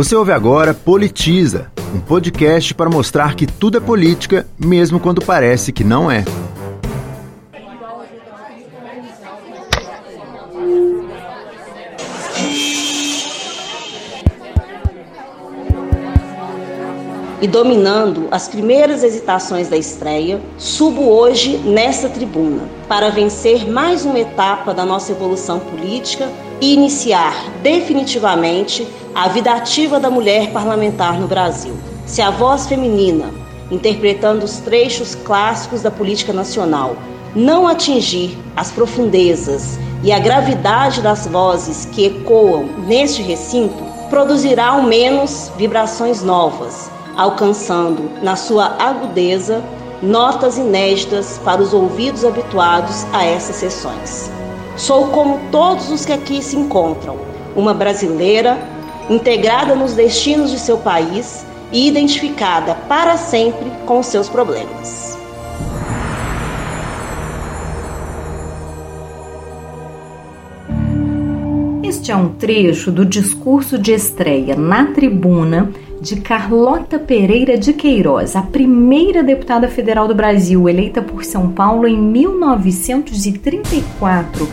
Você ouve agora Politiza, um podcast para mostrar que tudo é política, mesmo quando parece que não é. E dominando as primeiras hesitações da estreia, subo hoje nesta tribuna para vencer mais uma etapa da nossa evolução política e iniciar definitivamente a vida ativa da mulher parlamentar no Brasil. Se a voz feminina, interpretando os trechos clássicos da política nacional, não atingir as profundezas e a gravidade das vozes que ecoam neste recinto, produzirá ao menos vibrações novas alcançando, na sua agudeza, notas inéditas para os ouvidos habituados a essas sessões. Sou como todos os que aqui se encontram, uma brasileira integrada nos destinos de seu país e identificada para sempre com seus problemas. Este é um trecho do discurso de estreia na tribuna de Carlota Pereira de Queiroz, a primeira deputada federal do Brasil, eleita por São Paulo em 1934.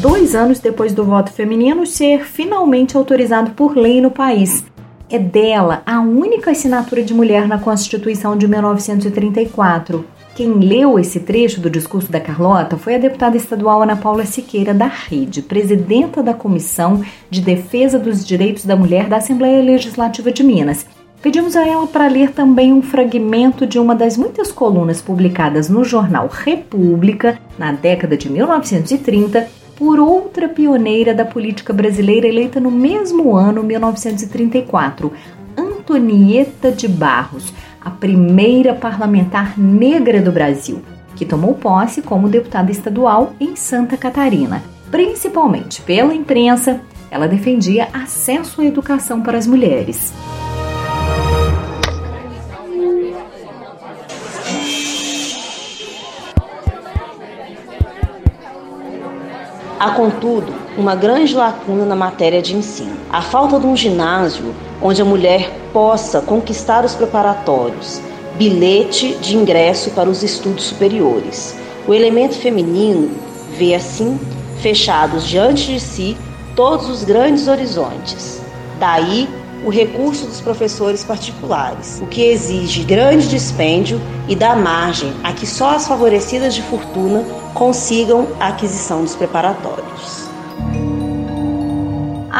Dois anos depois do voto feminino ser finalmente autorizado por lei no país. É dela a única assinatura de mulher na Constituição de 1934. Quem leu esse trecho do discurso da Carlota foi a deputada estadual Ana Paula Siqueira da Rede, presidenta da Comissão de Defesa dos Direitos da Mulher da Assembleia Legislativa de Minas. Pedimos a ela para ler também um fragmento de uma das muitas colunas publicadas no jornal República na década de 1930 por outra pioneira da política brasileira eleita no mesmo ano, 1934, Antonieta de Barros a primeira parlamentar negra do Brasil, que tomou posse como deputada estadual em Santa Catarina. Principalmente pela imprensa, ela defendia acesso à educação para as mulheres. Há, contudo, uma grande lacuna na matéria de ensino. A falta de um ginásio onde a mulher possa conquistar os preparatórios, bilhete de ingresso para os estudos superiores. O elemento feminino vê assim fechados diante de si todos os grandes horizontes. Daí o recurso dos professores particulares, o que exige grande dispêndio e dá margem a que só as favorecidas de fortuna consigam a aquisição dos preparatórios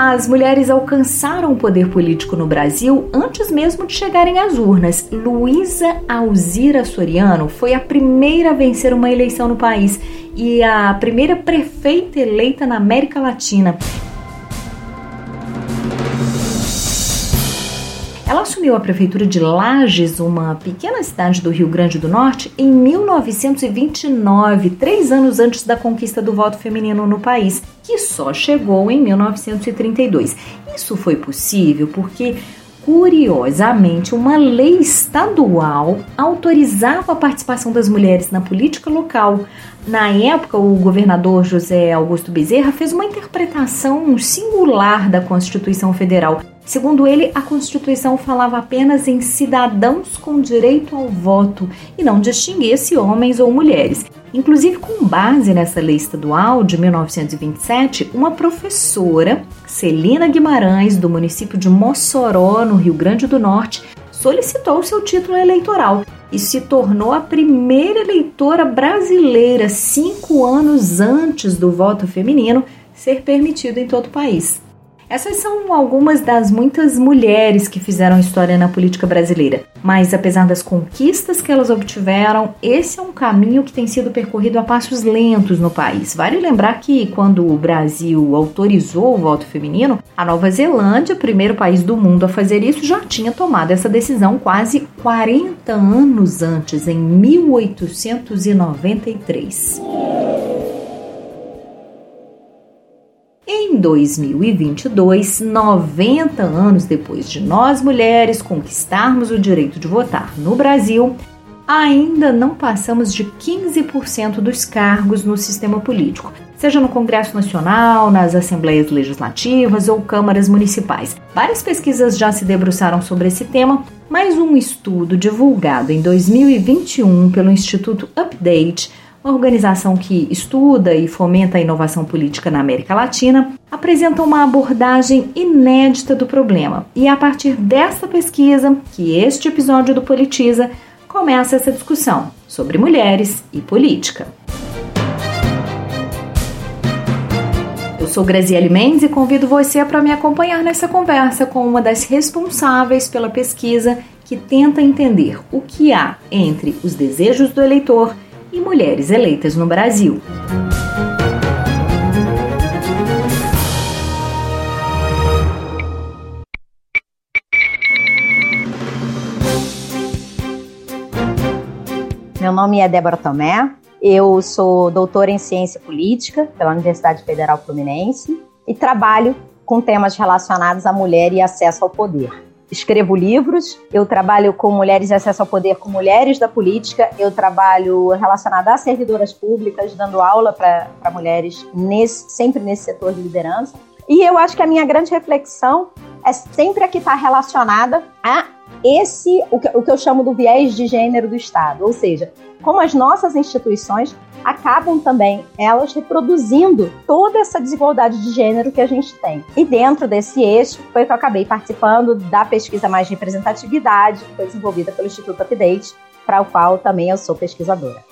as mulheres alcançaram o poder político no Brasil antes mesmo de chegarem às urnas. Luísa Alzira Soriano foi a primeira a vencer uma eleição no país e a primeira prefeita eleita na América Latina. Ela assumiu a prefeitura de Lages, uma pequena cidade do Rio Grande do Norte, em 1929, três anos antes da conquista do voto feminino no país, que só chegou em 1932. Isso foi possível porque curiosamente, uma lei estadual autorizava a participação das mulheres na política local. Na época, o governador José Augusto Bezerra fez uma interpretação singular da Constituição Federal, Segundo ele, a Constituição falava apenas em cidadãos com direito ao voto e não distinguia se homens ou mulheres. Inclusive, com base nessa lei estadual de 1927, uma professora, Celina Guimarães, do município de Mossoró, no Rio Grande do Norte, solicitou seu título eleitoral e se tornou a primeira eleitora brasileira cinco anos antes do voto feminino ser permitido em todo o país. Essas são algumas das muitas mulheres que fizeram história na política brasileira. Mas apesar das conquistas que elas obtiveram, esse é um caminho que tem sido percorrido a passos lentos no país. Vale lembrar que quando o Brasil autorizou o voto feminino, a Nova Zelândia, primeiro país do mundo a fazer isso, já tinha tomado essa decisão quase 40 anos antes, em 1893. Em 2022, 90 anos depois de nós mulheres conquistarmos o direito de votar no Brasil, ainda não passamos de 15% dos cargos no sistema político. seja no Congresso Nacional, nas assembleias legislativas ou câmaras municipais. Várias pesquisas já se debruçaram sobre esse tema, mas um estudo divulgado em 2021 pelo Instituto Update uma organização que estuda e fomenta a inovação política na América Latina, apresenta uma abordagem inédita do problema. E é a partir desta pesquisa que este episódio do Politiza começa essa discussão sobre mulheres e política. Eu sou Graziele Mendes e convido você para me acompanhar nessa conversa com uma das responsáveis pela pesquisa que tenta entender o que há entre os desejos do eleitor e mulheres eleitas no Brasil. Meu nome é Débora Tomé, eu sou doutora em ciência política pela Universidade Federal Fluminense e trabalho com temas relacionados à mulher e acesso ao poder escrevo livros, eu trabalho com mulheres e acesso ao poder com mulheres da política, eu trabalho relacionada a servidoras públicas, dando aula para mulheres nesse, sempre nesse setor de liderança. E eu acho que a minha grande reflexão é sempre a que está relacionada a esse, o que, o que eu chamo do viés de gênero do Estado, ou seja, como as nossas instituições acabam também elas reproduzindo toda essa desigualdade de gênero que a gente tem. E dentro desse eixo foi que eu acabei participando da pesquisa Mais Representatividade, que foi desenvolvida pelo Instituto Update, para o qual também eu sou pesquisadora.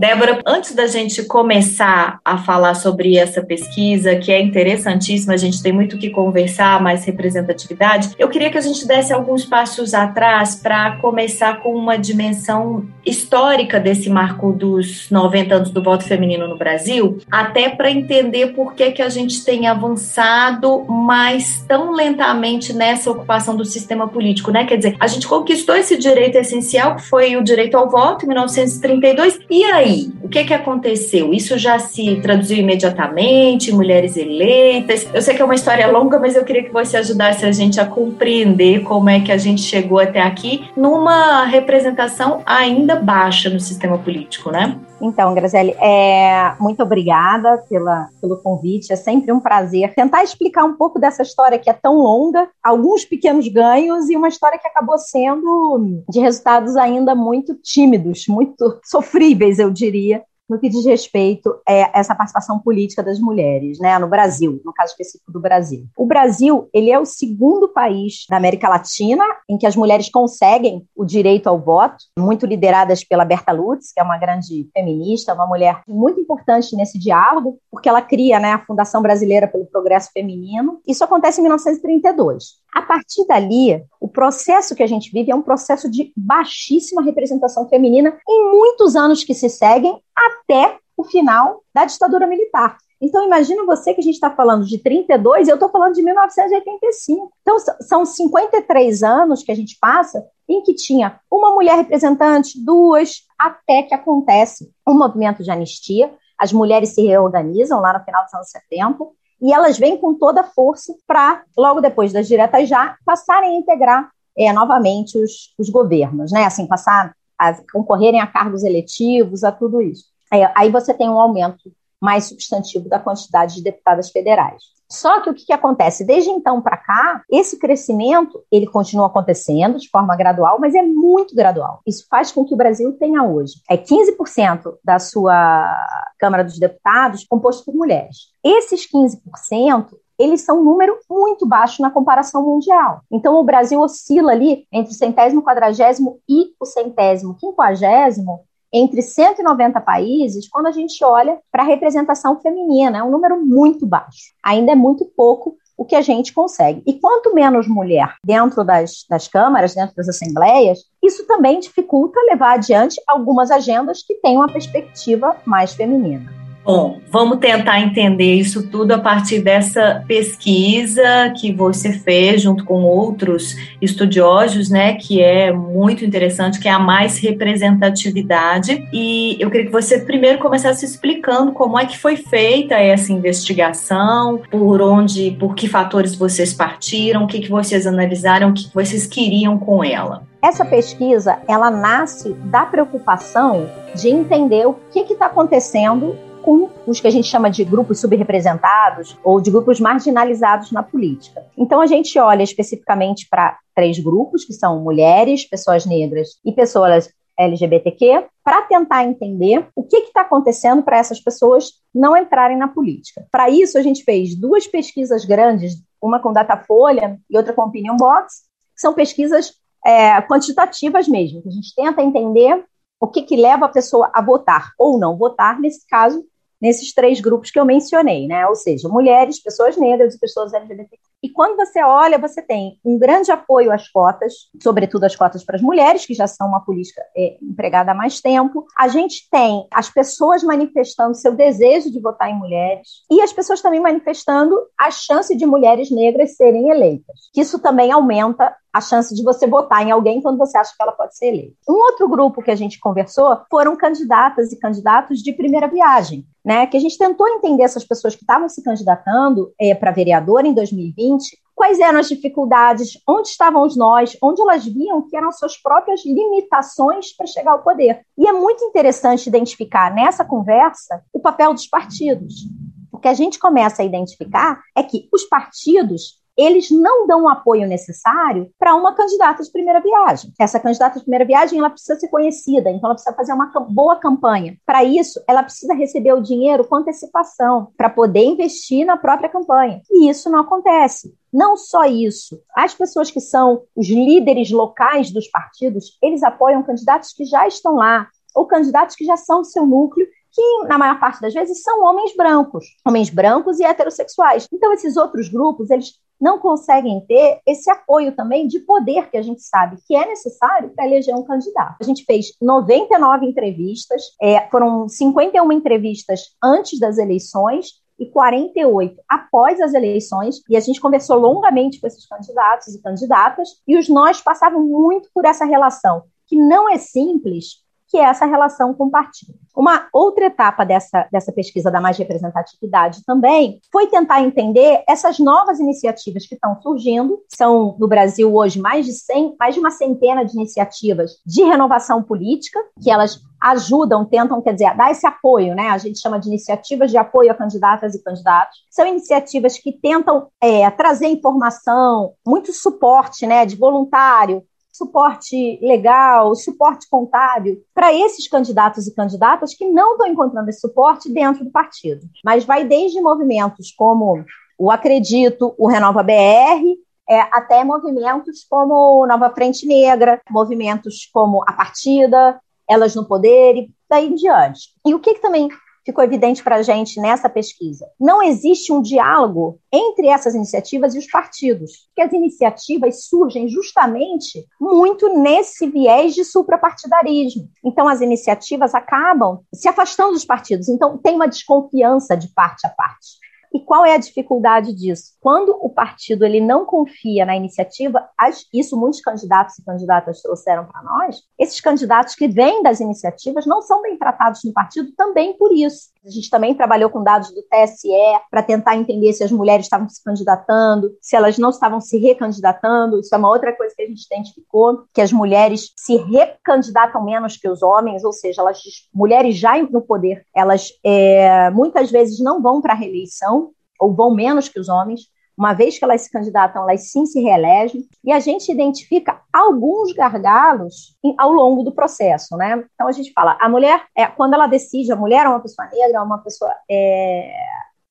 Débora, antes da gente começar a falar sobre essa pesquisa, que é interessantíssima, a gente tem muito o que conversar, mais representatividade, eu queria que a gente desse alguns passos atrás para começar com uma dimensão histórica desse marco dos 90 anos do voto feminino no Brasil, até para entender por que, que a gente tem avançado mais tão lentamente nessa ocupação do sistema político, né? Quer dizer, a gente conquistou esse direito essencial, que foi o direito ao voto em 1932, e aí? Aí, o que, que aconteceu? Isso já se traduziu imediatamente? Mulheres eleitas? Eu sei que é uma história longa, mas eu queria que você ajudasse a gente a compreender como é que a gente chegou até aqui numa representação ainda baixa no sistema político, né? Então, Graziele, é, muito obrigada pela, pelo convite. É sempre um prazer tentar explicar um pouco dessa história que é tão longa, alguns pequenos ganhos e uma história que acabou sendo de resultados ainda muito tímidos, muito sofríveis, eu diria, no que diz respeito a essa participação política das mulheres, né, no Brasil, no caso específico do Brasil. O Brasil, ele é o segundo país da América Latina em que as mulheres conseguem o direito ao voto, muito lideradas pela Berta Lutz, que é uma grande feminista, uma mulher muito importante nesse diálogo, porque ela cria, né, a Fundação Brasileira pelo Progresso Feminino. Isso acontece em 1932. A partir dali, o processo que a gente vive é um processo de baixíssima representação feminina em muitos anos que se seguem até o final da ditadura militar. Então, imagina você que a gente está falando de 32 e eu estou falando de 1985. Então, são 53 anos que a gente passa em que tinha uma mulher representante, duas, até que acontece um movimento de anistia. As mulheres se reorganizam lá no final dos anos 70 e elas vêm com toda a força para, logo depois das diretas já, passarem a integrar é, novamente os, os governos, né? Assim, passar a concorrerem a cargos eletivos, a tudo isso. É, aí você tem um aumento mais substantivo da quantidade de deputadas federais. Só que o que, que acontece? Desde então para cá, esse crescimento ele continua acontecendo de forma gradual, mas é muito gradual. Isso faz com que o Brasil tenha hoje é 15% da sua Câmara dos Deputados composto por mulheres. Esses 15% eles são um número muito baixo na comparação mundial. Então, o Brasil oscila ali entre o centésimo quadragésimo e o centésimo quinquagésimo entre 190 países quando a gente olha para a representação feminina. É um número muito baixo. Ainda é muito pouco o que a gente consegue. E quanto menos mulher dentro das, das câmaras, dentro das assembleias, isso também dificulta levar adiante algumas agendas que têm uma perspectiva mais feminina. Bom, vamos tentar entender isso tudo a partir dessa pesquisa que você fez junto com outros estudiosos, né, que é muito interessante, que é a mais representatividade. E eu queria que você primeiro começasse explicando como é que foi feita essa investigação, por onde, por que fatores vocês partiram, o que, que vocês analisaram, o que vocês queriam com ela. Essa pesquisa, ela nasce da preocupação de entender o que está acontecendo com os que a gente chama de grupos subrepresentados ou de grupos marginalizados na política. Então a gente olha especificamente para três grupos, que são mulheres, pessoas negras e pessoas LGBTQ, para tentar entender o que está acontecendo para essas pessoas não entrarem na política. Para isso, a gente fez duas pesquisas grandes, uma com Datafolha e outra com Opinion Box, que são pesquisas é, quantitativas mesmo, que a gente tenta entender o que, que leva a pessoa a votar ou não votar, nesse caso, nesses três grupos que eu mencionei, né? Ou seja, mulheres, pessoas negras e pessoas LGBT. E quando você olha, você tem um grande apoio às cotas, sobretudo as cotas para as mulheres, que já são uma política é, empregada há mais tempo. A gente tem as pessoas manifestando seu desejo de votar em mulheres e as pessoas também manifestando a chance de mulheres negras serem eleitas. Isso também aumenta a chance de você votar em alguém quando você acha que ela pode ser eleita. Um outro grupo que a gente conversou foram candidatas e candidatos de primeira viagem, né? Que a gente tentou entender essas pessoas que estavam se candidatando é, para vereador em 2020, quais eram as dificuldades, onde estavam os nós, onde elas viam que eram suas próprias limitações para chegar ao poder. E é muito interessante identificar nessa conversa o papel dos partidos. O que a gente começa a identificar é que os partidos eles não dão o apoio necessário para uma candidata de primeira viagem. Essa candidata de primeira viagem ela precisa ser conhecida, então ela precisa fazer uma boa campanha. Para isso, ela precisa receber o dinheiro com antecipação para poder investir na própria campanha. E isso não acontece. Não só isso, as pessoas que são os líderes locais dos partidos, eles apoiam candidatos que já estão lá, ou candidatos que já são do seu núcleo que na maior parte das vezes são homens brancos, homens brancos e heterossexuais. Então esses outros grupos, eles não conseguem ter esse apoio também de poder que a gente sabe que é necessário para eleger um candidato. A gente fez 99 entrevistas, é, foram 51 entrevistas antes das eleições e 48 após as eleições, e a gente conversou longamente com esses candidatos e candidatas, e os nós passavam muito por essa relação, que não é simples, que é essa relação com o partido. Uma outra etapa dessa, dessa pesquisa da mais representatividade também foi tentar entender essas novas iniciativas que estão surgindo. São no Brasil hoje mais de 100, mais de uma centena de iniciativas de renovação política, que elas ajudam, tentam, quer dizer, dar esse apoio, né? A gente chama de iniciativas de apoio a candidatas e candidatos. São iniciativas que tentam é, trazer informação, muito suporte, né, de voluntário, suporte legal, suporte contábil para esses candidatos e candidatas que não estão encontrando esse suporte dentro do partido. Mas vai desde movimentos como o Acredito, o Renova BR, é, até movimentos como Nova Frente Negra, movimentos como a Partida, Elas no Poder e daí em diante. E o que, que também ficou evidente para a gente nessa pesquisa. Não existe um diálogo entre essas iniciativas e os partidos, porque as iniciativas surgem justamente muito nesse viés de suprapartidarismo. Então, as iniciativas acabam se afastando dos partidos. Então, tem uma desconfiança de parte a parte. E qual é a dificuldade disso? Quando o partido ele não confia na iniciativa, isso muitos candidatos e candidatas trouxeram para nós, esses candidatos que vêm das iniciativas não são bem tratados no partido também por isso. A gente também trabalhou com dados do TSE para tentar entender se as mulheres estavam se candidatando, se elas não estavam se recandidatando. Isso é uma outra coisa que a gente identificou, que as mulheres se recandidatam menos que os homens, ou seja, elas, mulheres já no poder, elas é, muitas vezes não vão para a reeleição, ou vão menos que os homens, uma vez que elas se candidatam, elas sim se reelegem, e a gente identifica alguns gargalos ao longo do processo, né? Então a gente fala, a mulher, é, quando ela decide, a mulher é uma pessoa negra, é uma pessoa é,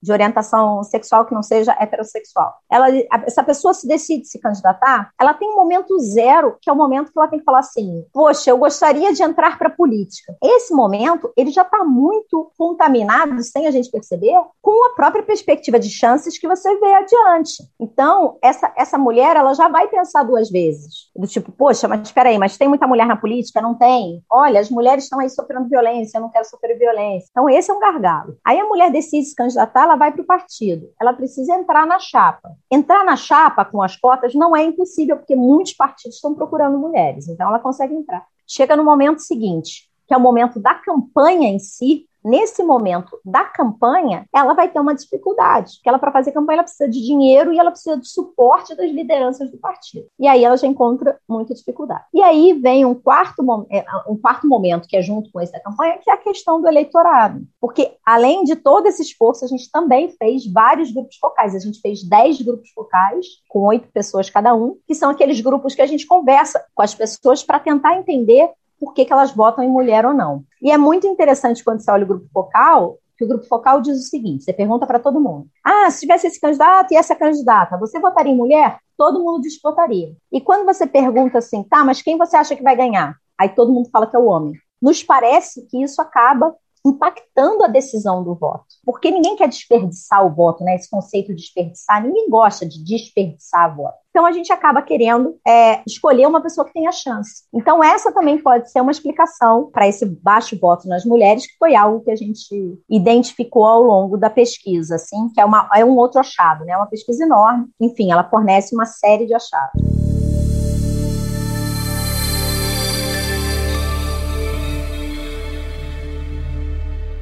de orientação sexual que não seja heterossexual. Ela, essa pessoa se decide se candidatar, ela tem um momento zero, que é o momento que ela tem que falar assim: poxa, eu gostaria de entrar para a política. Esse momento, ele já está muito contaminado, sem a gente perceber, com a própria perspectiva de chances que você vê adiante. Então, essa, essa mulher, ela já vai pensar duas vezes. Do tipo, poxa, mas espera aí, mas tem muita mulher na política? Não tem? Olha, as mulheres estão aí sofrendo violência, eu não quero sofrer violência. Então, esse é um gargalo. Aí a mulher decide se candidatar, ela vai para o partido. Ela precisa entrar na chapa. Entrar na chapa com as cotas não é impossível, porque muitos partidos estão procurando mulheres. Então, ela consegue entrar. Chega no momento seguinte, que é o momento da campanha em si, nesse momento da campanha, ela vai ter uma dificuldade, porque ela para fazer campanha ela precisa de dinheiro e ela precisa de suporte das lideranças do partido. E aí ela já encontra muita dificuldade. E aí vem um quarto, é, um quarto momento que é junto com esse da campanha, que é a questão do eleitorado. Porque além de todo esse esforço, a gente também fez vários grupos focais. A gente fez 10 grupos focais com oito pessoas cada um, que são aqueles grupos que a gente conversa com as pessoas para tentar entender por que, que elas votam em mulher ou não. E é muito interessante quando você olha o grupo focal, que o grupo focal diz o seguinte: você pergunta para todo mundo. Ah, se tivesse esse candidato e essa candidata, você votaria em mulher? Todo mundo diz votaria. E quando você pergunta assim, tá, mas quem você acha que vai ganhar? Aí todo mundo fala que é o homem. Nos parece que isso acaba impactando a decisão do voto. Porque ninguém quer desperdiçar o voto, né? Esse conceito de desperdiçar, ninguém gosta de desperdiçar voto. Então a gente acaba querendo é, escolher uma pessoa que tenha chance. Então essa também pode ser uma explicação para esse baixo voto nas mulheres, que foi algo que a gente identificou ao longo da pesquisa, assim, que é, uma, é um outro achado, né? Uma pesquisa enorme. Enfim, ela fornece uma série de achados.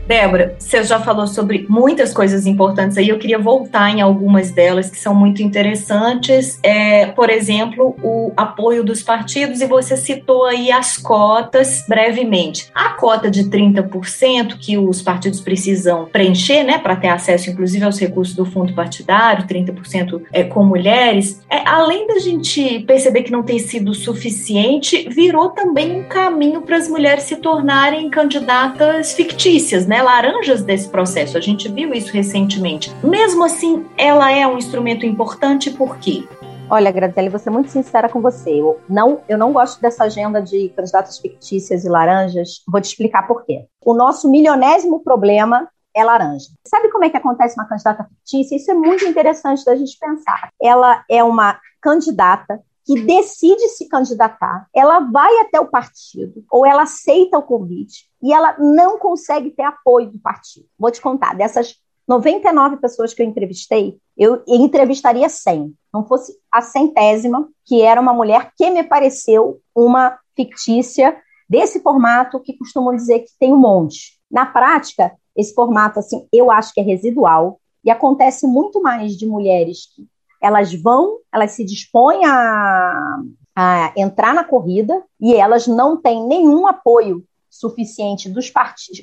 Débora, você já falou sobre muitas coisas importantes aí, eu queria voltar em algumas delas que são muito interessantes. É, por exemplo, o apoio dos partidos, e você citou aí as cotas brevemente. A cota de 30% que os partidos precisam preencher, né, para ter acesso, inclusive, aos recursos do fundo partidário, 30% é, com mulheres, é, além da gente perceber que não tem sido suficiente, virou também um caminho para as mulheres se tornarem candidatas fictícias, né? Né, laranjas desse processo. A gente viu isso recentemente. Mesmo assim, ela é um instrumento importante por quê? Olha, Graziele, vou ser muito sincera com você. Eu não, eu não gosto dessa agenda de candidatas fictícias e laranjas. Vou te explicar por quê. O nosso milionésimo problema é laranja. Sabe como é que acontece uma candidata fictícia? Isso é muito interessante da gente pensar. Ela é uma candidata que decide se candidatar, ela vai até o partido ou ela aceita o convite e ela não consegue ter apoio do partido. Vou te contar, dessas 99 pessoas que eu entrevistei, eu entrevistaria 100. Não fosse a centésima, que era uma mulher que me pareceu uma fictícia desse formato que costumam dizer que tem um monte. Na prática, esse formato, assim, eu acho que é residual e acontece muito mais de mulheres que elas vão, elas se dispõem a, a entrar na corrida e elas não têm nenhum apoio suficiente dos,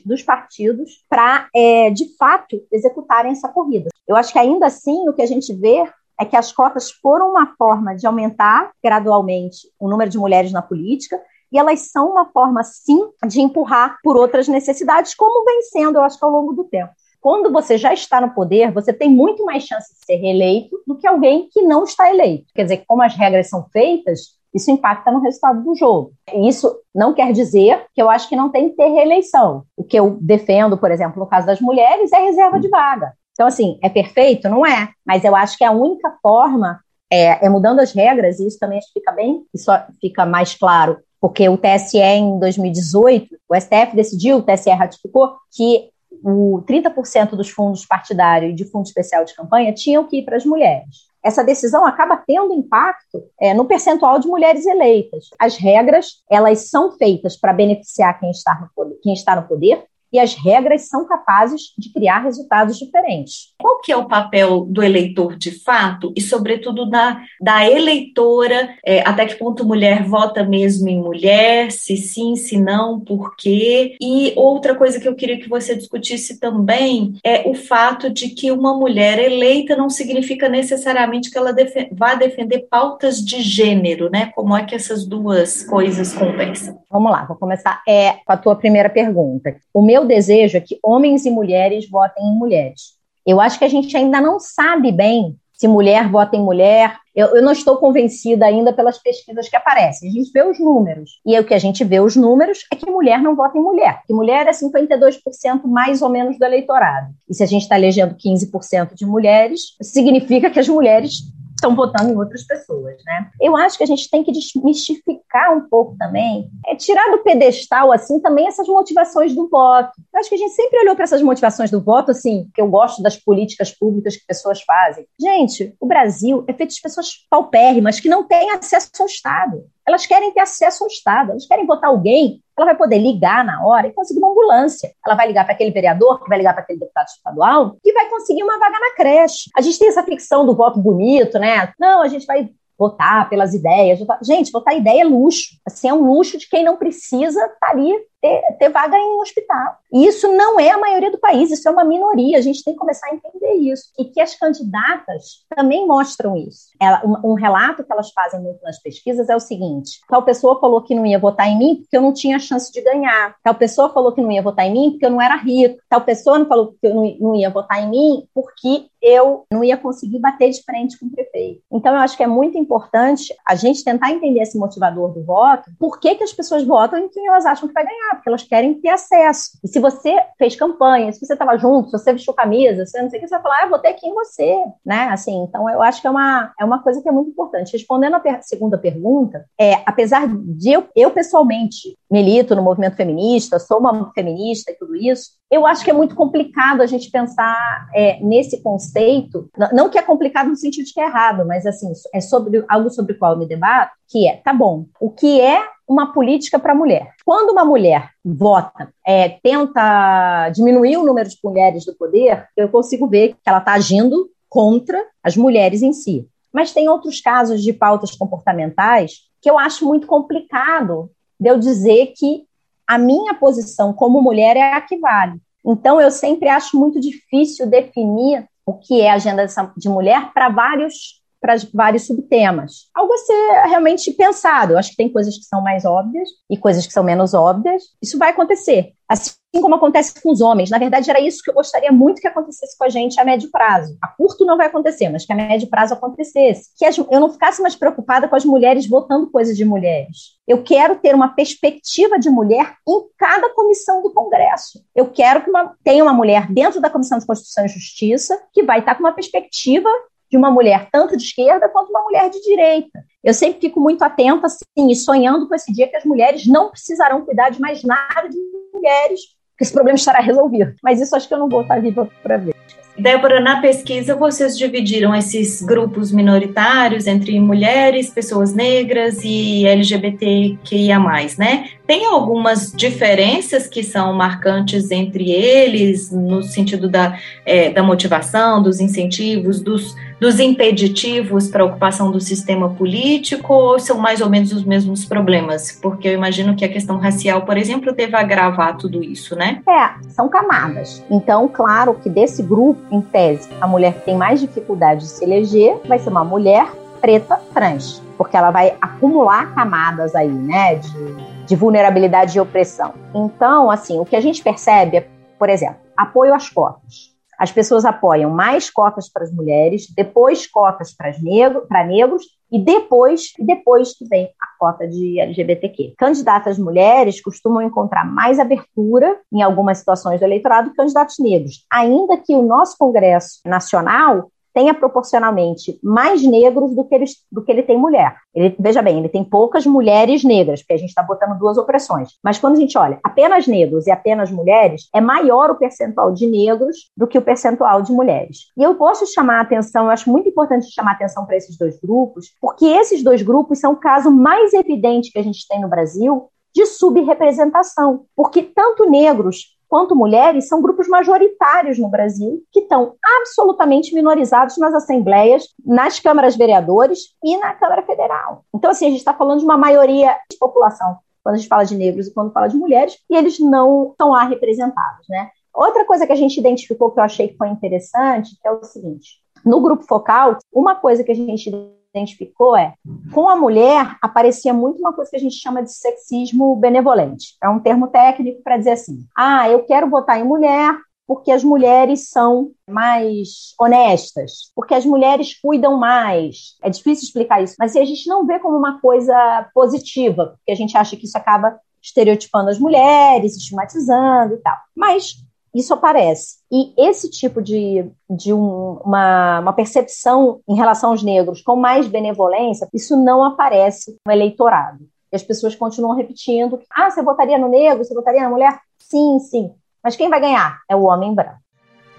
dos partidos para, é, de fato, executarem essa corrida. Eu acho que ainda assim o que a gente vê é que as cotas foram uma forma de aumentar gradualmente o número de mulheres na política e elas são uma forma, sim, de empurrar por outras necessidades, como vem sendo, eu acho ao longo do tempo quando você já está no poder, você tem muito mais chance de ser reeleito do que alguém que não está eleito. Quer dizer, como as regras são feitas, isso impacta no resultado do jogo. Isso não quer dizer que eu acho que não tem que ter reeleição. O que eu defendo, por exemplo, no caso das mulheres, é reserva de vaga. Então, assim, é perfeito? Não é. Mas eu acho que a única forma é, é mudando as regras, e isso também fica bem, isso fica mais claro porque o TSE em 2018, o STF decidiu, o TSE ratificou, que o 30% dos fundos partidários e de fundo especial de campanha tinham que ir para as mulheres. Essa decisão acaba tendo impacto é, no percentual de mulheres eleitas. As regras elas são feitas para beneficiar quem está, no poder, quem está no poder e as regras são capazes de criar resultados diferentes. Qual que é o papel do eleitor de fato e, sobretudo, da, da eleitora? É, até que ponto mulher vota mesmo em mulher? Se sim, se não, por quê? E outra coisa que eu queria que você discutisse também é o fato de que uma mulher eleita não significa necessariamente que ela def vá defender pautas de gênero, né? Como é que essas duas coisas conversam? Vamos lá, vou começar é, com a tua primeira pergunta. O meu desejo é que homens e mulheres votem em mulheres. Eu acho que a gente ainda não sabe bem se mulher vota em mulher. Eu, eu, não estou convencida ainda pelas pesquisas que aparecem. A gente vê os números. E o que a gente vê os números é que mulher não vota em mulher. Que mulher é 52% mais ou menos do eleitorado. E se a gente está elegendo 15% de mulheres, significa que as mulheres estão votando em outras pessoas, né? Eu acho que a gente tem que desmistificar um pouco também, é tirar do pedestal assim também essas motivações do voto. Eu acho que a gente sempre olhou para essas motivações do voto assim, que eu gosto das políticas públicas que pessoas fazem. Gente, o Brasil é feito de pessoas paupérrimas que não têm acesso ao Estado. Elas querem ter acesso ao Estado, elas querem votar alguém, ela vai poder ligar na hora e conseguir uma ambulância. Ela vai ligar para aquele vereador, que vai ligar para aquele deputado estadual, que vai conseguir uma vaga na creche. A gente tem essa ficção do voto bonito, né? Não, a gente vai votar pelas ideias. Gente, votar ideia é luxo. Assim, é um luxo de quem não precisa estar tá ali ter, ter vaga em um hospital. E isso não é a maioria do país, isso é uma minoria. A gente tem que começar a entender isso. E que as candidatas também mostram isso. Ela, um, relato que elas fazem muito nas pesquisas é o seguinte: tal pessoa falou que não ia votar em mim porque eu não tinha chance de ganhar. Tal pessoa falou que não ia votar em mim porque eu não era rico. Tal pessoa não falou que eu não, não ia votar em mim porque eu não ia conseguir bater de frente com o prefeito. Então, eu acho que é muito importante a gente tentar entender esse motivador do voto, por que, que as pessoas votam em quem elas acham que vai ganhar porque elas querem ter acesso. E se você fez campanha, se você estava junto, se você vestiu camisa, se não sei o que, você vai falar, ah, eu votei aqui em você, né? Assim, então eu acho que é uma, é uma coisa que é muito importante. Respondendo a per segunda pergunta, é, apesar de eu, eu pessoalmente milito no movimento feminista, sou uma feminista e tudo isso, eu acho que é muito complicado a gente pensar é, nesse conceito, não que é complicado no sentido de que é errado, mas assim, é sobre algo sobre o qual eu me debato, que é, tá bom, o que é uma política para mulher. Quando uma mulher vota, é, tenta diminuir o número de mulheres do poder, eu consigo ver que ela está agindo contra as mulheres em si. Mas tem outros casos de pautas comportamentais que eu acho muito complicado de eu dizer que a minha posição como mulher é a que vale. Então, eu sempre acho muito difícil definir o que é agenda de mulher para vários para vários subtemas. Algo a ser realmente pensado. Eu acho que tem coisas que são mais óbvias e coisas que são menos óbvias. Isso vai acontecer. Assim como acontece com os homens. Na verdade, era isso que eu gostaria muito que acontecesse com a gente a médio prazo. A curto não vai acontecer, mas que a médio prazo acontecesse. Que eu não ficasse mais preocupada com as mulheres votando coisas de mulheres. Eu quero ter uma perspectiva de mulher em cada comissão do Congresso. Eu quero que uma, tenha uma mulher dentro da Comissão de Constituição e Justiça que vai estar com uma perspectiva de uma mulher tanto de esquerda quanto uma mulher de direita. Eu sempre fico muito atenta assim, e sonhando com esse dia que as mulheres não precisarão cuidar de mais nada de mulheres, que esse problema estará resolvido. Mas isso acho que eu não vou estar viva para ver. Débora, na pesquisa vocês dividiram esses grupos minoritários entre mulheres, pessoas negras e LGBTQIA+, né? Tem algumas diferenças que são marcantes entre eles, no sentido da, é, da motivação, dos incentivos, dos, dos impeditivos para a ocupação do sistema político, ou são mais ou menos os mesmos problemas? Porque eu imagino que a questão racial, por exemplo, deva agravar tudo isso, né? É, são camadas. Então, claro que desse grupo, em tese, a mulher que tem mais dificuldade de se eleger vai ser uma mulher preta trans, porque ela vai acumular camadas aí, né, de de vulnerabilidade e opressão. Então, assim, o que a gente percebe é, por exemplo, apoio às cotas. As pessoas apoiam mais cotas para as mulheres, depois cotas para, negro, para negros e depois, e depois que vem a cota de LGBTQ. Candidatas mulheres costumam encontrar mais abertura em algumas situações do eleitorado que candidatos negros, ainda que o nosso Congresso Nacional tenha proporcionalmente mais negros do que ele, do que ele tem mulher. Ele, veja bem, ele tem poucas mulheres negras, porque a gente está botando duas opressões. Mas quando a gente olha apenas negros e apenas mulheres, é maior o percentual de negros do que o percentual de mulheres. E eu gosto de chamar a atenção, eu acho muito importante chamar a atenção para esses dois grupos, porque esses dois grupos são o caso mais evidente que a gente tem no Brasil de subrepresentação, porque tanto negros quanto mulheres são grupos majoritários no Brasil que estão absolutamente minorizados nas assembleias, nas câmaras vereadores e na Câmara Federal. Então, assim, a gente está falando de uma maioria de população quando a gente fala de negros e quando fala de mulheres, e eles não estão lá representados, né? Outra coisa que a gente identificou que eu achei que foi interessante é o seguinte: no grupo focal, uma coisa que a gente identificou é, com a mulher aparecia muito uma coisa que a gente chama de sexismo benevolente. É um termo técnico para dizer assim: ah, eu quero votar em mulher porque as mulheres são mais honestas, porque as mulheres cuidam mais. É difícil explicar isso, mas a gente não vê como uma coisa positiva, porque a gente acha que isso acaba estereotipando as mulheres, estigmatizando e tal. Mas isso aparece. E esse tipo de, de um, uma, uma percepção em relação aos negros com mais benevolência, isso não aparece no eleitorado. E as pessoas continuam repetindo: ah, você votaria no negro, você votaria na mulher? Sim, sim. Mas quem vai ganhar? É o homem branco.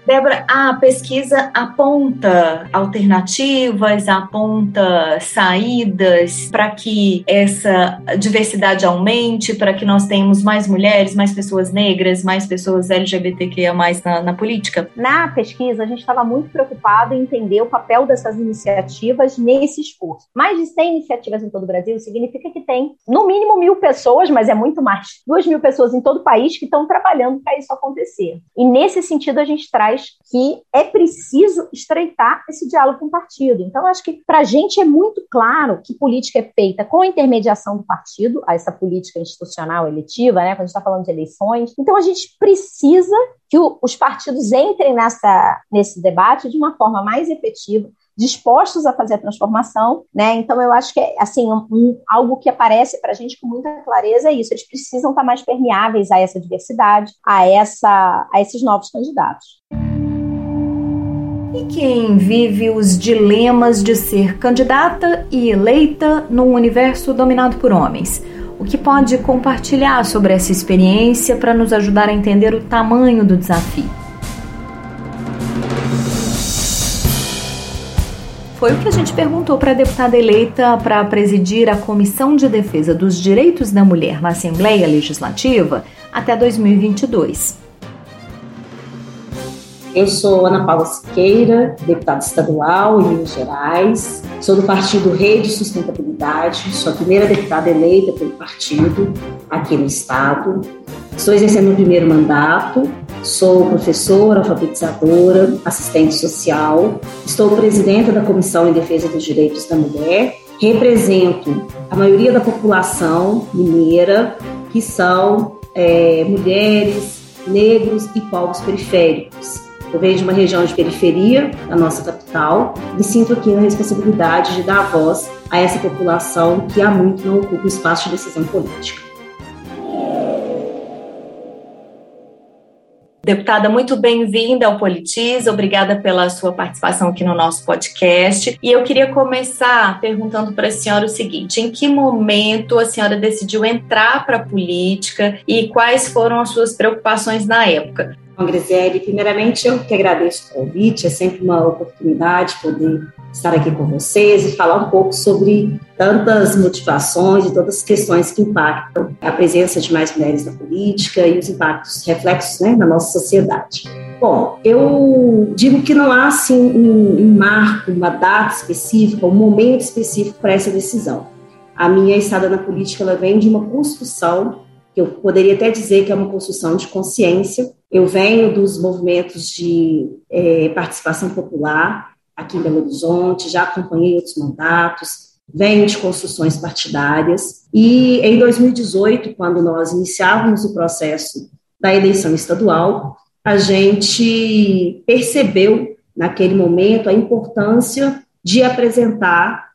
Débora, a pesquisa aponta alternativas, aponta saídas para que essa diversidade aumente, para que nós tenhamos mais mulheres, mais pessoas negras, mais pessoas LGBTQIA na, na política? Na pesquisa, a gente estava muito preocupado em entender o papel dessas iniciativas nesse esforço. Mais de 100 iniciativas em todo o Brasil significa que tem, no mínimo, mil pessoas, mas é muito mais, duas mil pessoas em todo o país que estão trabalhando para isso acontecer. E nesse sentido, a gente traz que é preciso estreitar esse diálogo com o partido. Então, acho que para a gente é muito claro que política é feita com a intermediação do partido, essa política institucional eletiva, né, quando a gente está falando de eleições. Então, a gente precisa que o, os partidos entrem nessa, nesse debate de uma forma mais efetiva, dispostos a fazer a transformação, né? Então eu acho que é assim um, um, algo que aparece para a gente com muita clareza é isso. Eles precisam estar mais permeáveis a essa diversidade, a essa, a esses novos candidatos. E quem vive os dilemas de ser candidata e eleita num universo dominado por homens? O que pode compartilhar sobre essa experiência para nos ajudar a entender o tamanho do desafio? Foi o que a gente perguntou para a deputada eleita para presidir a Comissão de Defesa dos Direitos da Mulher na Assembleia Legislativa até 2022. Eu sou Ana Paula Siqueira, deputada estadual em Minas Gerais. Sou do partido Rede Sustentabilidade, sou a primeira deputada eleita pelo partido aqui no estado. Estou exercendo o primeiro mandato Sou professora, alfabetizadora, assistente social, estou presidenta da Comissão em Defesa dos Direitos da Mulher, represento a maioria da população mineira, que são é, mulheres, negros e povos periféricos. Eu venho de uma região de periferia da nossa capital e sinto aqui a responsabilidade de dar voz a essa população que há muito não ocupa o espaço de decisão política. Deputada, muito bem-vinda ao Politiz, obrigada pela sua participação aqui no nosso podcast. E eu queria começar perguntando para a senhora o seguinte: em que momento a senhora decidiu entrar para a política e quais foram as suas preocupações na época? Bom, Grisele, primeiramente eu que agradeço o convite, é sempre uma oportunidade poder estar aqui com vocês e falar um pouco sobre tantas motivações e todas as questões que impactam a presença de mais mulheres na política e os impactos, reflexos né, na nossa sociedade. Bom, eu digo que não há assim um, um marco, uma data específica, um momento específico para essa decisão. A minha estada na política ela vem de uma construção que eu poderia até dizer que é uma construção de consciência. Eu venho dos movimentos de é, participação popular, aqui em Belo Horizonte, já acompanhei outros mandatos, venho de construções partidárias. E em 2018, quando nós iniciávamos o processo da eleição estadual, a gente percebeu, naquele momento, a importância de apresentar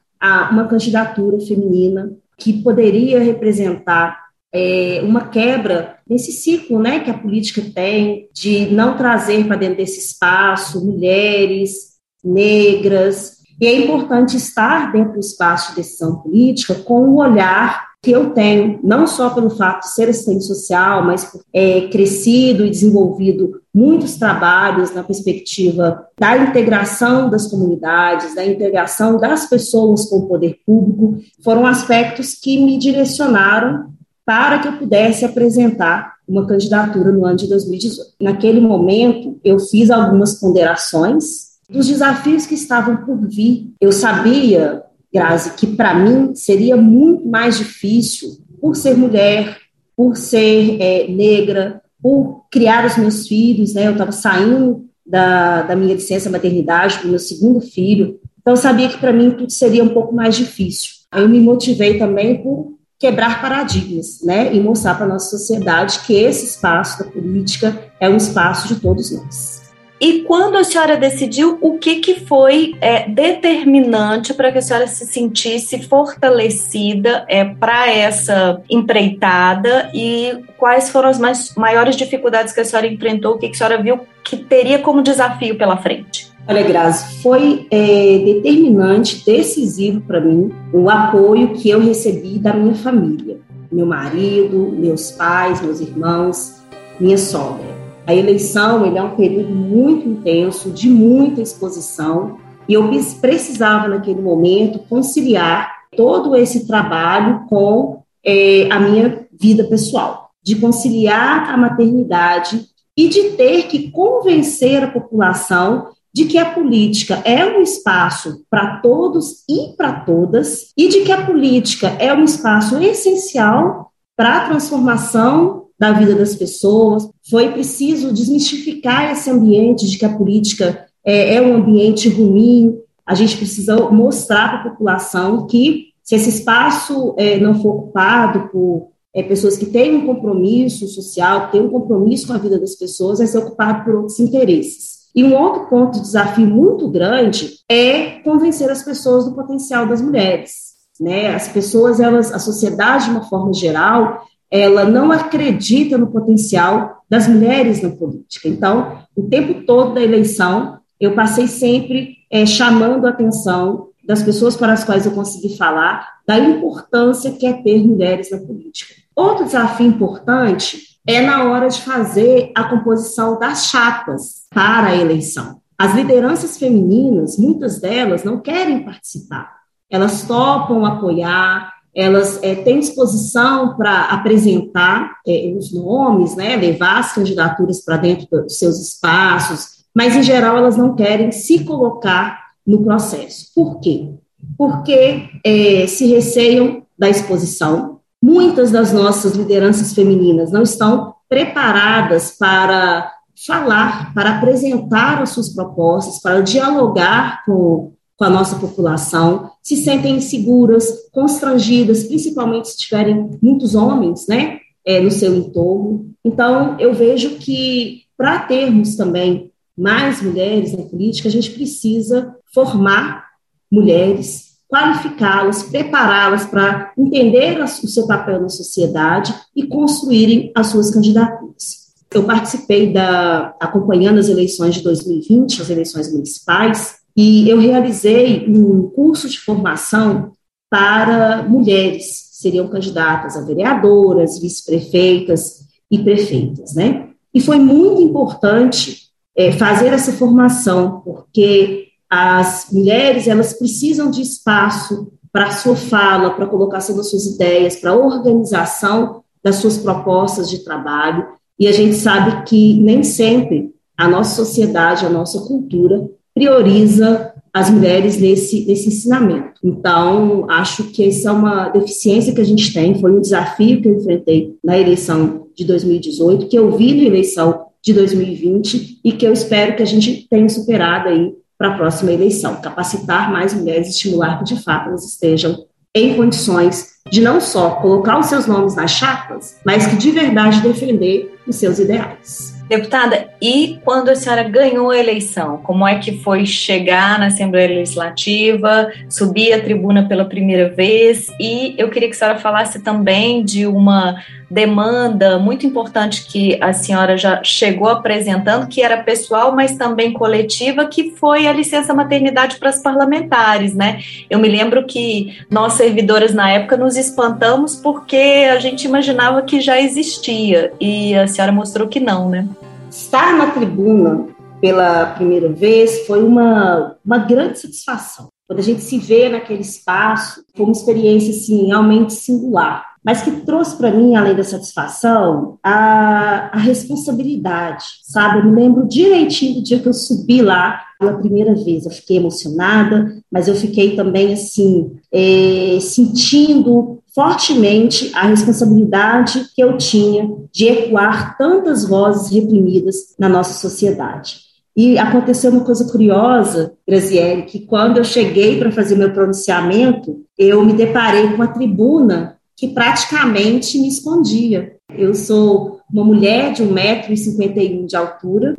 uma candidatura feminina que poderia representar é, uma quebra nesse ciclo né, que a política tem de não trazer para dentro desse espaço mulheres, negras. E é importante estar dentro do espaço de decisão política com o olhar que eu tenho, não só pelo fato de ser assistente social, mas por é, crescido e desenvolvido muitos trabalhos na perspectiva da integração das comunidades, da integração das pessoas com o poder público, foram aspectos que me direcionaram para que eu pudesse apresentar uma candidatura no ano de 2018. Naquele momento, eu fiz algumas ponderações dos desafios que estavam por vir. Eu sabia, Grazi, que para mim seria muito mais difícil por ser mulher, por ser é, negra, por criar os meus filhos, né? Eu estava saindo da, da minha licença maternidade para o meu segundo filho, então eu sabia que para mim tudo seria um pouco mais difícil. Eu me motivei também por quebrar paradigmas, né, e mostrar para a nossa sociedade que esse espaço da política é um espaço de todos nós. E quando a senhora decidiu, o que, que foi é, determinante para que a senhora se sentisse fortalecida é, para essa empreitada e quais foram as mais, maiores dificuldades que a senhora enfrentou, o que, que a senhora viu que teria como desafio pela frente? Olha, Grazi, foi é, determinante, decisivo para mim o apoio que eu recebi da minha família, meu marido, meus pais, meus irmãos, minha sogra. A eleição ele é um período muito intenso, de muita exposição, e eu precisava, naquele momento, conciliar todo esse trabalho com é, a minha vida pessoal, de conciliar a maternidade e de ter que convencer a população de que a política é um espaço para todos e para todas, e de que a política é um espaço essencial para a transformação da vida das pessoas. Foi preciso desmistificar esse ambiente de que a política é, é um ambiente ruim. A gente precisa mostrar para a população que, se esse espaço é, não for ocupado por é, pessoas que têm um compromisso social, têm um compromisso com a vida das pessoas, vai ser ocupado por outros interesses. E um outro ponto de desafio muito grande é convencer as pessoas do potencial das mulheres. Né? As pessoas, elas, a sociedade, de uma forma geral, ela não acredita no potencial das mulheres na política. Então, o tempo todo da eleição, eu passei sempre é, chamando a atenção das pessoas para as quais eu consegui falar da importância que é ter mulheres na política. Outro desafio importante é na hora de fazer a composição das chapas para a eleição. As lideranças femininas, muitas delas não querem participar, elas topam apoiar, elas é, têm disposição para apresentar é, os nomes, né, levar as candidaturas para dentro dos seus espaços, mas, em geral, elas não querem se colocar no processo. Por quê? Porque é, se receiam da exposição. Muitas das nossas lideranças femininas não estão preparadas para falar, para apresentar as suas propostas, para dialogar com com a nossa população, se sentem inseguras, constrangidas, principalmente se tiverem muitos homens, né, é, no seu entorno. Então, eu vejo que para termos também mais mulheres na política, a gente precisa formar mulheres, qualificá-las, prepará-las para entender o seu papel na sociedade e construírem as suas candidaturas. Eu participei da acompanhando as eleições de 2020, as eleições municipais, e eu realizei um curso de formação para mulheres, seriam candidatas a vereadoras, vice-prefeitas e prefeitas, né? E foi muito importante é, fazer essa formação, porque as mulheres, elas precisam de espaço para a sua fala, para a colocação das suas ideias, para a organização das suas propostas de trabalho, e a gente sabe que nem sempre a nossa sociedade, a nossa cultura prioriza as mulheres nesse, nesse ensinamento. Então, acho que essa é uma deficiência que a gente tem, foi um desafio que eu enfrentei na eleição de 2018, que eu vi na eleição de 2020 e que eu espero que a gente tenha superado aí para a próxima eleição. Capacitar mais mulheres, estimular que, de fato, elas estejam em condições de não só colocar os seus nomes nas chapas, mas que de verdade defender os seus ideais. Deputada, e quando a senhora ganhou a eleição, como é que foi chegar na Assembleia Legislativa, subir a tribuna pela primeira vez? E eu queria que a senhora falasse também de uma demanda muito importante que a senhora já chegou apresentando, que era pessoal, mas também coletiva, que foi a licença maternidade para as parlamentares, né? Eu me lembro que nós, servidoras, na época, nos espantamos porque a gente imaginava que já existia, e a senhora mostrou que não, né? Estar na tribuna pela primeira vez foi uma, uma grande satisfação. Quando a gente se vê naquele espaço, foi uma experiência assim, realmente singular mas que trouxe para mim, além da satisfação, a, a, responsabilidade, sabe? Eu me lembro direitinho do dia que eu subi lá pela primeira vez. Eu fiquei emocionada, mas eu fiquei também, assim, é, sentindo fortemente a responsabilidade que eu tinha de ecoar tantas vozes reprimidas na nossa sociedade. E aconteceu uma coisa curiosa, Graziele, que quando eu cheguei para fazer meu pronunciamento, eu me deparei com a tribuna que praticamente me escondia. Eu sou uma mulher de 1,51m de altura,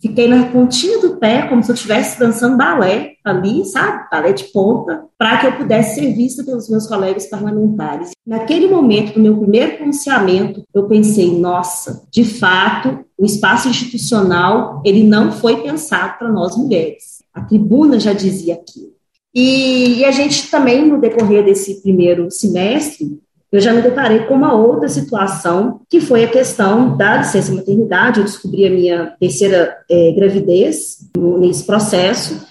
Fiquei na pontinha do pé, como se eu estivesse dançando balé ali, sabe? Balé de ponta, para que eu pudesse ser vista pelos meus colegas parlamentares. Naquele momento do meu primeiro pronunciamento, eu pensei, nossa, de fato, o espaço institucional, ele não foi pensado para nós mulheres. A tribuna já dizia aquilo. E, e a gente também, no decorrer desse primeiro semestre, eu já me deparei com uma outra situação, que foi a questão da licença maternidade. Eu descobri a minha terceira é, gravidez nesse processo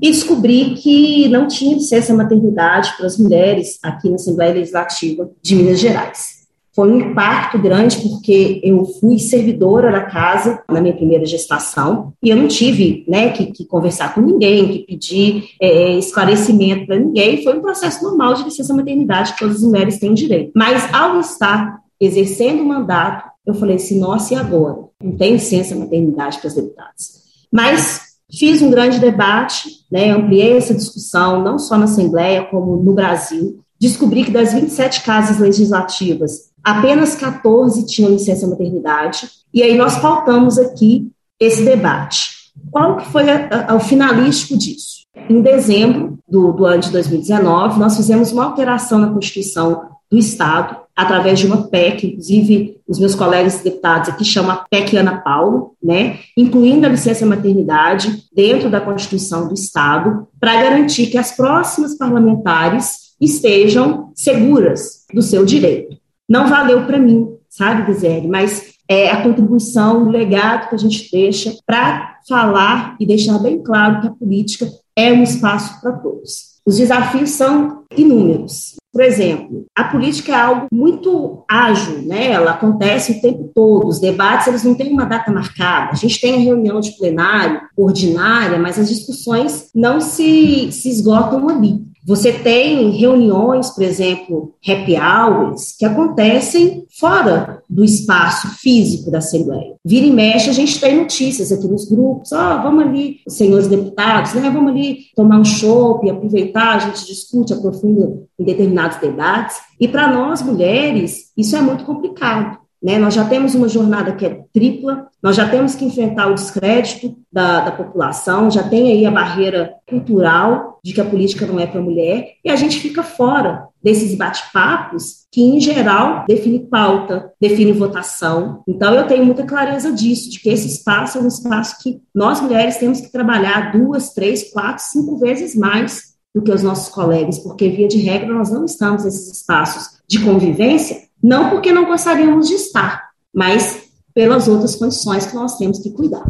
e descobri que não tinha licença maternidade para as mulheres aqui na Assembleia Legislativa de Minas Gerais. Foi um impacto grande porque eu fui servidora da casa na minha primeira gestação e eu não tive né, que, que conversar com ninguém, que pedir é, esclarecimento para ninguém. Foi um processo normal de licença maternidade que todas as mulheres têm direito. Mas ao estar exercendo o mandato, eu falei assim, nossa, e agora? Não tem licença maternidade para as deputadas. Mas fiz um grande debate, né, ampliei essa discussão, não só na Assembleia, como no Brasil. Descobri que das 27 casas legislativas, apenas 14 tinham licença maternidade, e aí nós pautamos aqui esse debate. Qual que foi a, a, o finalístico disso? Em dezembro do, do ano de 2019, nós fizemos uma alteração na Constituição do Estado, através de uma PEC, inclusive os meus colegas deputados aqui chamam a PEC Ana Paulo, né, incluindo a licença maternidade dentro da Constituição do Estado, para garantir que as próximas parlamentares estejam seguras do seu direito não valeu para mim, sabe, Gisele? Mas é a contribuição, o legado que a gente deixa para falar e deixar bem claro que a política é um espaço para todos. Os desafios são inúmeros. Por exemplo, a política é algo muito ágil, né? Ela acontece o tempo todo. Os debates eles não têm uma data marcada. A gente tem a reunião de plenário ordinária, mas as discussões não se, se esgotam ali. Você tem reuniões, por exemplo, happy hours, que acontecem fora do espaço físico da Assembleia. Vira e mexe, a gente tem notícias aqui nos grupos, ó, oh, vamos ali, senhores deputados, né, vamos ali tomar um chopp, aproveitar, a gente discute, aprofunda em determinados debates. E para nós, mulheres, isso é muito complicado. Né? Nós já temos uma jornada que é tripla, nós já temos que enfrentar o descrédito da, da população, já tem aí a barreira cultural de que a política não é para mulher, e a gente fica fora desses bate-papos que, em geral, define pauta, define votação. Então, eu tenho muita clareza disso, de que esse espaço é um espaço que nós mulheres temos que trabalhar duas, três, quatro, cinco vezes mais do que os nossos colegas, porque, via de regra, nós não estamos nesses espaços de convivência não porque não gostaríamos de estar, mas pelas outras condições que nós temos que cuidar.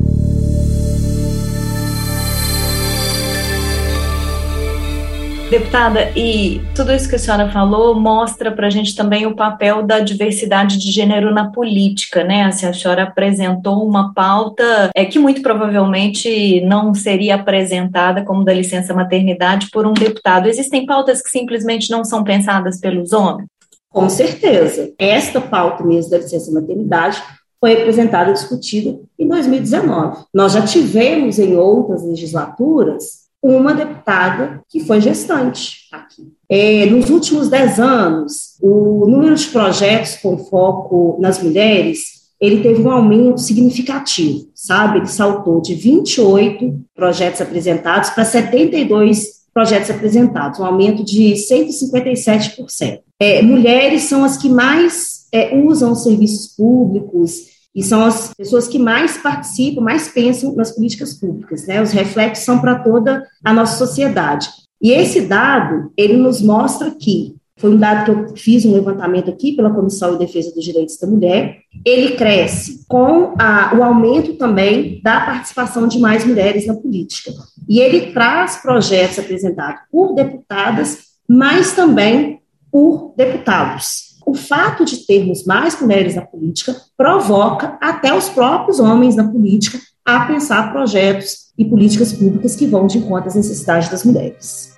Deputada, e tudo isso que a senhora falou mostra para a gente também o papel da diversidade de gênero na política, né? A senhora apresentou uma pauta é, que muito provavelmente não seria apresentada como da licença maternidade por um deputado. Existem pautas que simplesmente não são pensadas pelos homens? Com certeza. Esta pauta mesmo da licença maternidade foi apresentada e discutida em 2019. Nós já tivemos em outras legislaturas uma deputada que foi gestante aqui. É, nos últimos dez anos, o número de projetos com foco nas mulheres ele teve um aumento significativo, sabe? Ele saltou de 28 projetos apresentados para 72 projetos apresentados, um aumento de 157%. É, mulheres são as que mais é, usam os serviços públicos e são as pessoas que mais participam, mais pensam nas políticas públicas. Né? Os reflexos são para toda a nossa sociedade. E esse dado, ele nos mostra que foi um dado que eu fiz um levantamento aqui pela Comissão de Defesa dos Direitos da Mulher. Ele cresce com a, o aumento também da participação de mais mulheres na política. E ele traz projetos apresentados por deputadas, mas também por deputados. O fato de termos mais mulheres na política provoca até os próprios homens na política a pensar projetos e políticas públicas que vão de encontro às necessidades das mulheres.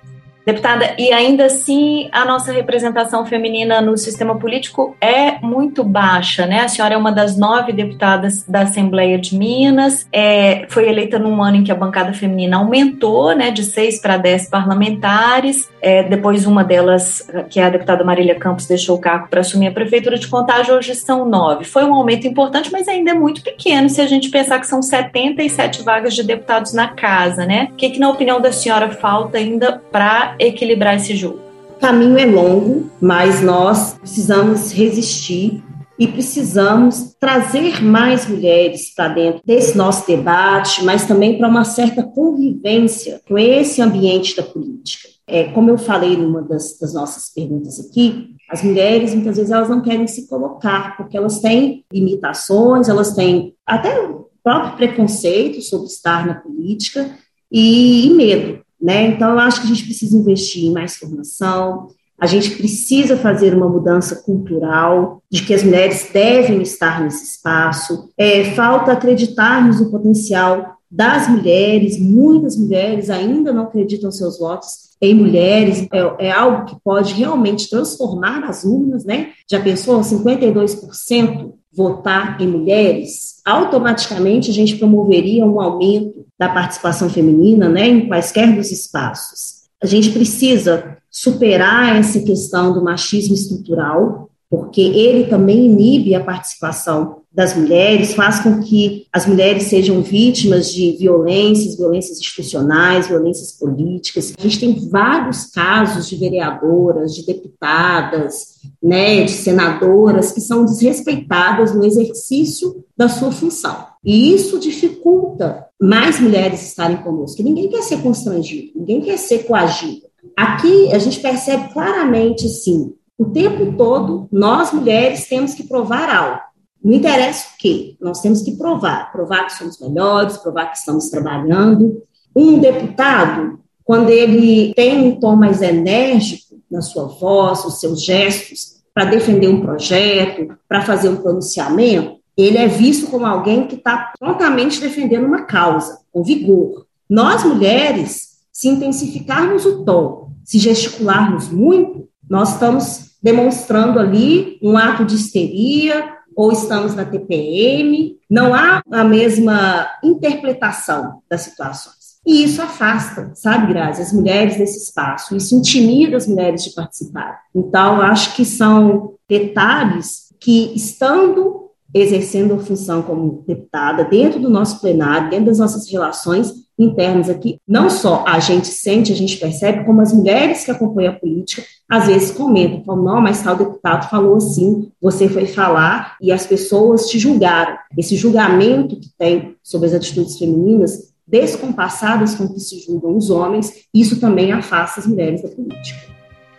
Deputada, e ainda assim a nossa representação feminina no sistema político é muito baixa, né? A senhora é uma das nove deputadas da Assembleia de Minas, é, foi eleita num ano em que a bancada feminina aumentou, né, de seis para dez parlamentares. É, depois uma delas, que é a deputada Marília Campos, deixou o cargo para assumir a prefeitura de Contagem, hoje são nove. Foi um aumento importante, mas ainda é muito pequeno se a gente pensar que são 77 vagas de deputados na casa, né? O que, que na opinião da senhora falta ainda para equilibrar esse jogo? O caminho é longo, mas nós precisamos resistir e precisamos trazer mais mulheres para dentro desse nosso debate, mas também para uma certa convivência com esse ambiente da política. É, como eu falei numa das, das nossas perguntas aqui, as mulheres muitas vezes elas não querem se colocar porque elas têm limitações, elas têm até o próprio preconceito sobre estar na política e, e medo. Né? Então, eu acho que a gente precisa investir em mais formação, a gente precisa fazer uma mudança cultural de que as mulheres devem estar nesse espaço. É, falta acreditarmos no potencial das mulheres, muitas mulheres ainda não acreditam seus votos em mulheres, é, é, algo que pode realmente transformar as urnas, né? Já pensou 52% votar em mulheres? Automaticamente a gente promoveria um aumento da participação feminina, né, em quaisquer dos espaços. A gente precisa superar essa questão do machismo estrutural, porque ele também inibe a participação das mulheres, faz com que as mulheres sejam vítimas de violências, violências institucionais, violências políticas. A gente tem vários casos de vereadoras, de deputadas, né, de senadoras que são desrespeitadas no exercício da sua função. E isso dificulta mais mulheres estarem conosco. Ninguém quer ser constrangido, ninguém quer ser coagido. Aqui a gente percebe claramente, sim, o tempo todo nós mulheres temos que provar algo. Não interessa o quê, nós temos que provar, provar que somos melhores, provar que estamos trabalhando. Um deputado, quando ele tem um tom mais enérgico na sua voz, os seus gestos, para defender um projeto, para fazer um pronunciamento, ele é visto como alguém que está prontamente defendendo uma causa, com vigor. Nós, mulheres, se intensificarmos o tom, se gesticularmos muito, nós estamos demonstrando ali um ato de histeria ou estamos na TPM, não há a mesma interpretação das situações. E isso afasta, sabe, Grazi, as mulheres desse espaço, isso intimida as mulheres de participar. Então, acho que são detalhes que, estando exercendo a função como deputada, dentro do nosso plenário, dentro das nossas relações, internos aqui, não só a gente sente, a gente percebe, como as mulheres que acompanham a política, às vezes comentam, falam, não, mas tal deputado falou assim, você foi falar e as pessoas te julgaram. Esse julgamento que tem sobre as atitudes femininas, descompassadas com que se julgam os homens, isso também afasta as mulheres da política.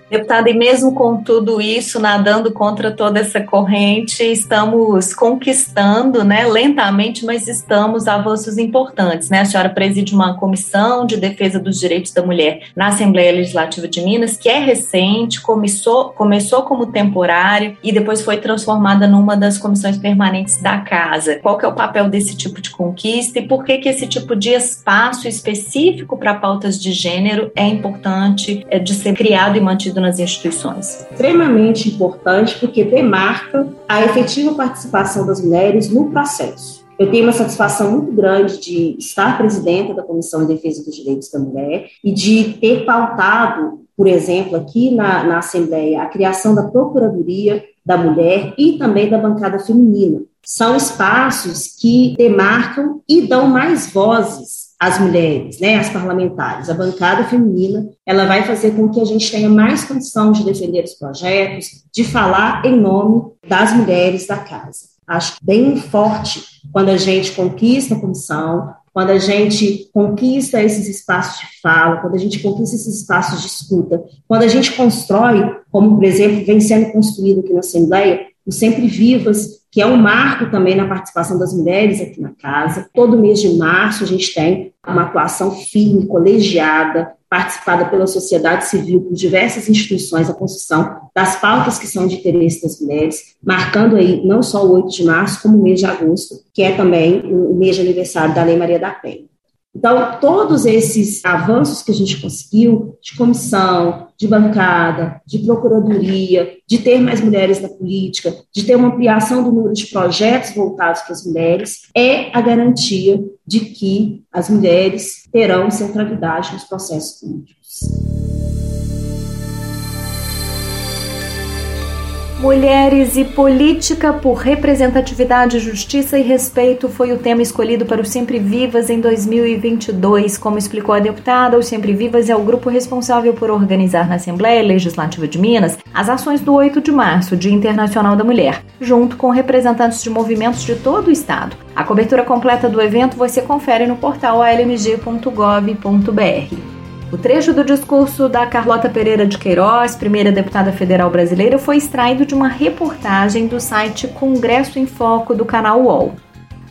Deputada, e mesmo com tudo isso, nadando contra toda essa corrente, estamos conquistando, né, lentamente, mas estamos avanços importantes, né? A senhora preside uma comissão de defesa dos direitos da mulher na Assembleia Legislativa de Minas, que é recente, começou, começou como temporária e depois foi transformada numa das comissões permanentes da casa. Qual que é o papel desse tipo de conquista e por que que esse tipo de espaço específico para pautas de gênero é importante é, de ser criado e mantido nas instituições? Extremamente importante, porque demarca a efetiva participação das mulheres no processo. Eu tenho uma satisfação muito grande de estar presidenta da Comissão de Defesa dos Direitos da Mulher e de ter pautado, por exemplo, aqui na, na Assembleia, a criação da Procuradoria da Mulher e também da bancada feminina. São espaços que demarcam e dão mais vozes as mulheres, né, as parlamentares, a bancada feminina, ela vai fazer com que a gente tenha mais condição de defender os projetos, de falar em nome das mulheres da casa. Acho bem forte quando a gente conquista a comissão, quando a gente conquista esses espaços de fala, quando a gente conquista esses espaços de escuta, quando a gente constrói, como por exemplo vem sendo construído aqui na Assembleia, o Sempre Vivas, que é um marco também na participação das mulheres aqui na casa. Todo mês de março a gente tem uma atuação firme, colegiada, participada pela sociedade civil, por diversas instituições, a construção das pautas que são de interesse das mulheres, marcando aí não só o 8 de março, como o mês de agosto, que é também o mês de aniversário da Lei Maria da Penha. Então, todos esses avanços que a gente conseguiu, de comissão, de bancada, de procuradoria, de ter mais mulheres na política, de ter uma ampliação do número de projetos voltados para as mulheres, é a garantia de que as mulheres terão centralidade nos processos políticos. Mulheres e Política por Representatividade, Justiça e Respeito foi o tema escolhido para o Sempre Vivas em 2022. Como explicou a deputada, o Sempre Vivas é o grupo responsável por organizar na Assembleia Legislativa de Minas as ações do 8 de março, Dia Internacional da Mulher, junto com representantes de movimentos de todo o estado. A cobertura completa do evento você confere no portal almg.gov.br. O trecho do discurso da Carlota Pereira de Queiroz, primeira deputada federal brasileira, foi extraído de uma reportagem do site Congresso em Foco do canal UOL.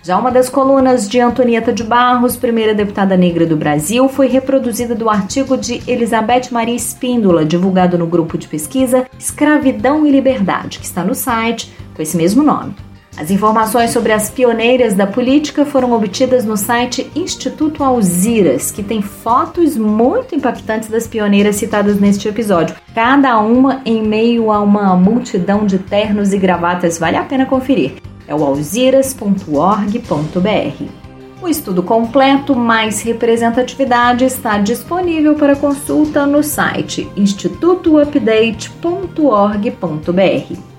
Já uma das colunas de Antonieta de Barros, primeira deputada negra do Brasil, foi reproduzida do artigo de Elizabeth Maria Espíndola, divulgado no grupo de pesquisa Escravidão e Liberdade, que está no site com esse mesmo nome. As informações sobre as pioneiras da política foram obtidas no site Instituto Alziras, que tem fotos muito impactantes das pioneiras citadas neste episódio, cada uma em meio a uma multidão de ternos e gravatas. Vale a pena conferir. É o alziras.org.br. O estudo completo mais representatividade está disponível para consulta no site institutoupdate.org.br.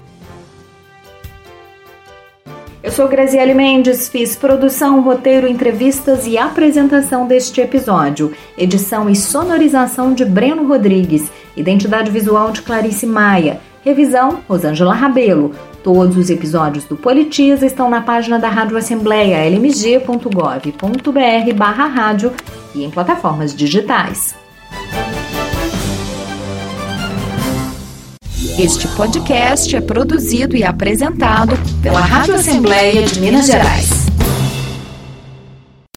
Eu sou Graziele Mendes, fiz produção, roteiro, entrevistas e apresentação deste episódio. Edição e sonorização de Breno Rodrigues. Identidade visual de Clarice Maia. Revisão, Rosângela Rabelo. Todos os episódios do Politiza estão na página da Rádio Assembleia, lmg.gov.br barra rádio e em plataformas digitais. Este podcast é produzido e apresentado pela Rádio Assembleia de Minas Gerais.